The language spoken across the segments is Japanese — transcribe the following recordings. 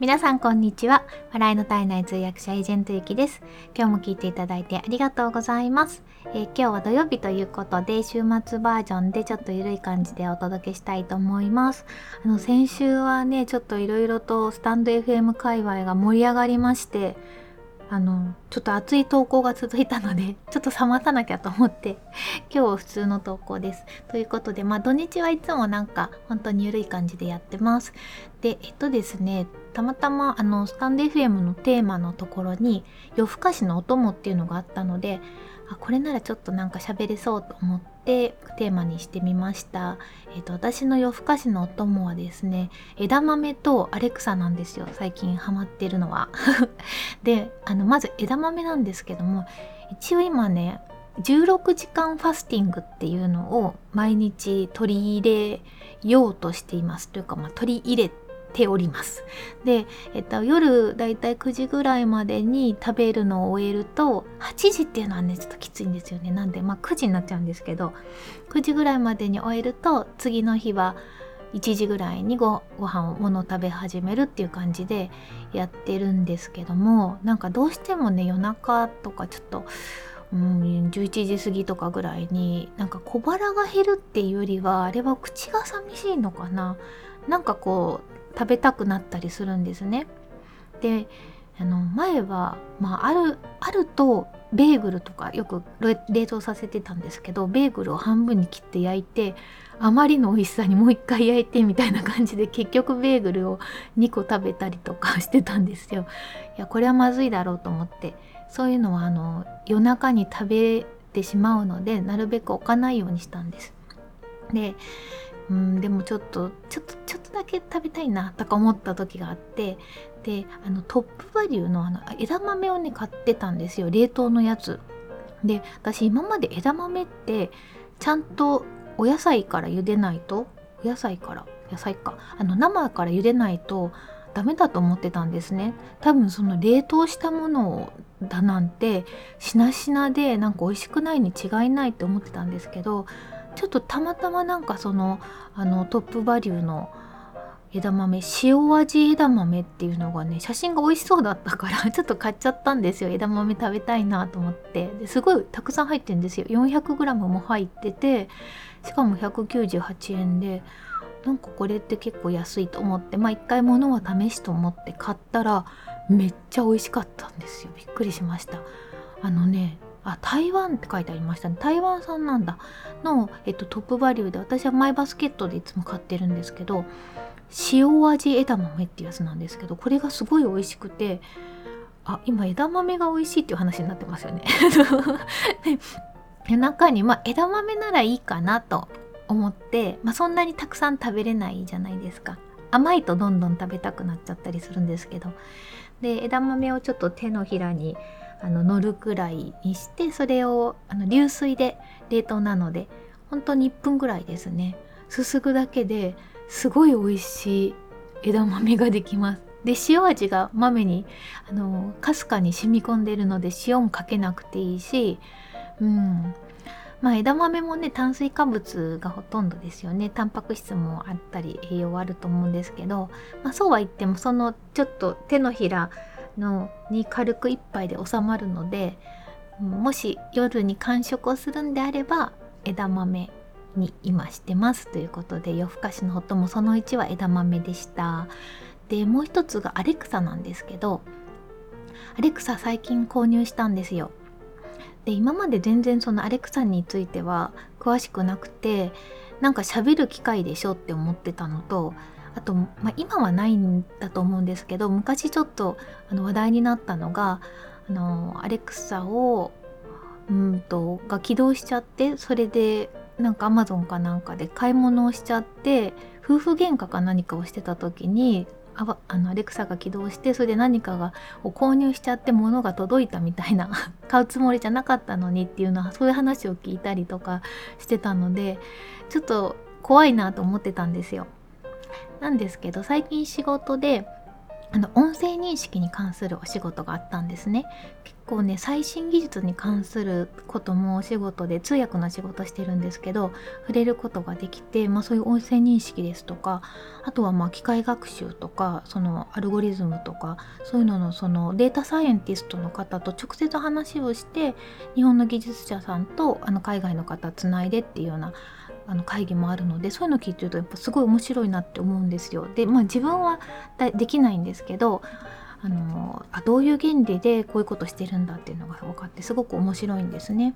皆さんこんにちは。笑いの絶えない通訳者エージェントゆきです。今日も聞いていただいてありがとうございます。えー、今日は土曜日ということで週末バージョンでちょっと緩い感じでお届けしたいと思います。あの先週はね、ちょっといろいろとスタンド FM 界隈が盛り上がりまして、あのちょっと熱い投稿が続いたので ちょっと冷まさなきゃと思って今日は普通の投稿です。ということでまあ土日はいつもなんか本当に緩い感じでやってます。でえっとですねたまたまあのスタンド FM のテーマのところに夜更かしのお供っていうのがあったのであこれならちょっとなんか喋れそうと思ってテーマにしてみました。えっ、ー、と私の夜更かしのお供はですね枝豆とアレクサなんですよ最近ハマってるのは。であのまず枝豆なんですけども一応今ね16時間ファスティングっていうのを毎日取り入れようとしていますというか、まあ、取り入れてております。で、えっと、夜だいたい9時ぐらいまでに食べるのを終えると8時っていうのはねちょっときついんですよねなんでまあ9時になっちゃうんですけど9時ぐらいまでに終えると次の日は1時ぐらいにごご飯をもの食べ始めるっていう感じでやってるんですけどもなんかどうしてもね夜中とかちょっとうん、11時過ぎとかぐらいになんか小腹が減るっていうよりはあれは口が寂しいのかななんかこう食べたくなったりするんですね。であの前は、まあ、あるあるとベーグルとかよく冷凍させてたんですけどベーグルを半分に切って焼いてあまりの美味しさにもう一回焼いてみたいな感じで結局ベーグルを2個食べたりとか してたんですよ。いやこれはまずいだろうと思ってそういうのはあの夜中に食べてしまうのでなるべく置かないようにしたんです。でうんでもちょっとちょっとちょっとだけ食べたいなとか思った時があってであのトップバリューのあの枝豆をね買ってたんですよ。冷凍のやつ。で私今まで枝豆ってちゃんとお野菜から茹でないとお野菜から野菜か。あの生から茹でないとダメだと思ってたんですね。多分その冷凍したものだなんてしなしなでなんか美味しくないに違いないって思ってたんですけどちょっとたまたまなんかそのあのトップバリューの枝豆塩味枝豆っていうのがね写真が美味しそうだったから ちょっと買っちゃったんですよ。枝豆食べたいなと思って。ですごいたくさん入ってるんですよ。400g も入っててしかも198円でなんかこれって結構安いと思ってまあ一回物は試しと思って買ったらめっちゃ美味しかったんですよ。びっくりしました。あのねあ台湾って書いてありましたね。台湾産なんだ。の、えっと、トップバリューで私はマイバスケットでいつも買ってるんですけど塩味枝豆ってやつなんですけどこれがすごい美味しくてあ今枝豆が美味しいっていう話になってますよね。夜中に、まあ、枝豆ならいいかなと思って、まあ、そんなにたくさん食べれないじゃないですか。甘いとどんどん食べたくなっちゃったりするんですけど。で枝豆をちょっと手のひらにあの乗るくらいにしてそれをあの流水で冷凍なので本当に1分ぐらいですね。すすぐだけですごい美味しい枝豆ができます。で塩味が豆にあのかすかに染み込んでるので塩もかけなくていいしうん。まあ枝豆もね炭水化物がほとんどですよね。タンパク質もあったり栄養はあると思うんですけど、まあ、そうは言ってもそのちょっと手のひらのに軽く1杯で収まるのでもし夜に間食をするんであれば枝豆に今してますということで夜更かしのともその1は枝豆でした。でもう一つがアレクサなんですけどアレクサ最近購入したんですよ。で今まで全然そのアレクサについては詳しくなくてなんか喋る機会でしょって思ってたのとあと、まあ、今はないんだと思うんですけど昔ちょっとあの話題になったのがあのアレクサをうんとが起動しちゃってそれでなんかアマゾンかなんかで買い物をしちゃって夫婦喧嘩か何かをしてた時にああのアレクサが起動してそれで何かがを購入しちゃって物が届いたみたいな 買うつもりじゃなかったのにっていうのはそういう話を聞いたりとかしてたのでちょっと怖いなと思ってたんですよ。なんですけど最近仕事であの音声認識に関するお仕事があったんですね。結構ね最新技術に関することもお仕事で通訳の仕事してるんですけど触れることができて、まあ、そういう音声認識ですとかあとはまあ機械学習とかそのアルゴリズムとかそういうののそのデータサイエンティストの方と直接話をして日本の技術者さんとあの海外の方つないでっていうようなあの会議もあるのでそういうの聞いてるとやっぱすごい面白いなって思うんですよ。でまあ自分はできないんですけどあのあどういう原理でこういうことしてるんだっていうのが分かってすごく面白いんですね。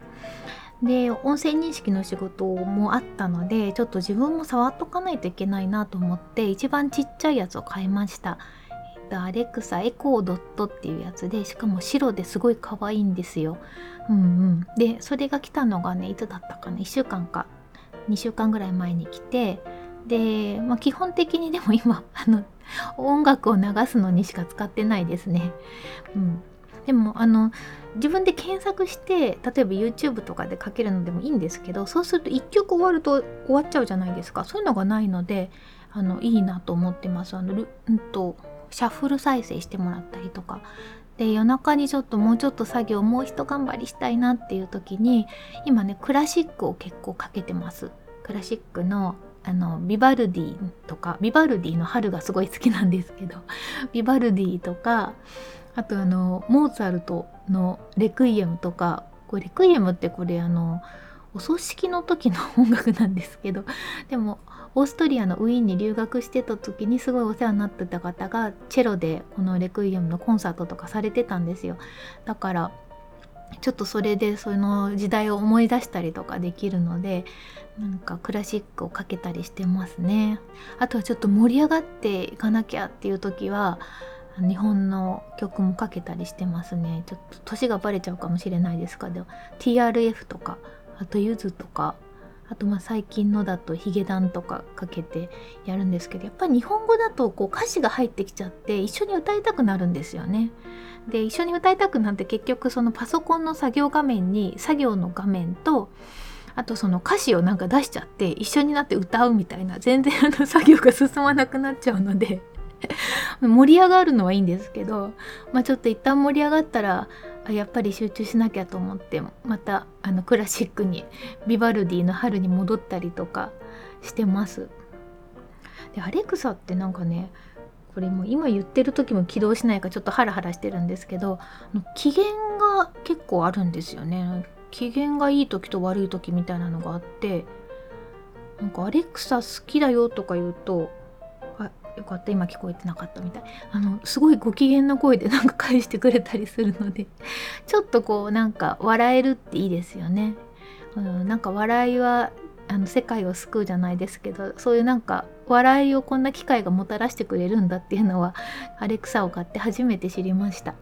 で音声認識の仕事もあったのでちょっと自分も触っとかないといけないなと思って一番ちっちゃいやつを買いました。アレクサエコードットっていうやつでしかも白ですごい可愛いんですよ。うんうん、でそれが来たのがねいつだったかな？1週間か2週間ぐらい前に来てで、まあ、基本的にでも今 あの音楽を流すのにしか使ってないですね。うん、でもあの自分で検索して例えば YouTube とかでかけるのでもいいんですけどそうすると1曲終わると終わっちゃうじゃないですか。そういうのがないのであのいいなと思ってます。あの、うんと、シャッフル再生してもらったりとかで夜中にちょっともうちょっと作業もうひと頑張りしたいなっていう時に今ねクラシックを結構かけてます。クラシックのあのビバルディとかビバルディの春がすごい好きなんですけど ビバルディとかあとあのモーツァルトのレクイエムとかこれレクイエムってこれあのお葬式の時の音楽なんですけど でもオーストリアのウィーンに留学してた時にすごいお世話になってた方がチェロでこのレクイエムのコンサートとかされてたんですよ。だからちょっとそれでその時代を思い出したりとかできるのでなんかクラシックをかけたりしてますね。あとはちょっと盛り上がっていかなきゃっていう時は日本の曲もかけたりしてますね。ちょっと年がバレちゃうかもしれないですけど TRF とかあとゆずとかあとまあ最近のだとヒゲダンとかかけてやるんですけどやっぱり日本語だとこう歌詞が入ってきちゃって一緒に歌いたくなるんですよね。で一緒に歌いたくなって結局そのパソコンの作業画面に作業の画面とあとその歌詞をなんか出しちゃって一緒になって歌うみたいな全然 あの作業が進まなくなっちゃうので 盛り上がるのはいいんですけど、まあ、ちょっと一旦盛り上がったらやっぱり集中しなきゃと思ってまたあのクラシックにビバルディの春に戻ったりとかしてます。でアレクサってなんかねこれも今言ってる時も起動しないかちょっとハラハラしてるんですけど機嫌が結構あるんですよね機嫌がいい時と悪い時みたいなのがあってなんかアレクサ好きだよとか言うとよかった今聞こえてなかったみたいあのすごいご機嫌な声でなんか返してくれたりするので ちょっとこうなんか笑えるっていいですよね、うん、なんか笑いはあの世界を救うじゃないですけどそういうなんか笑いをこんな機会がもたらしてくれるんだっていうのはアレクサを買って初めて知りました。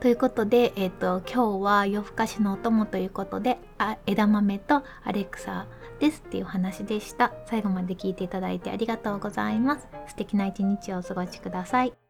ということで、えーと、今日は夜更かしのお供ということであ枝豆とアレクサですっていうお話でした。最後まで聞いていただいてありがとうございます。素敵な一日をお過ごしください。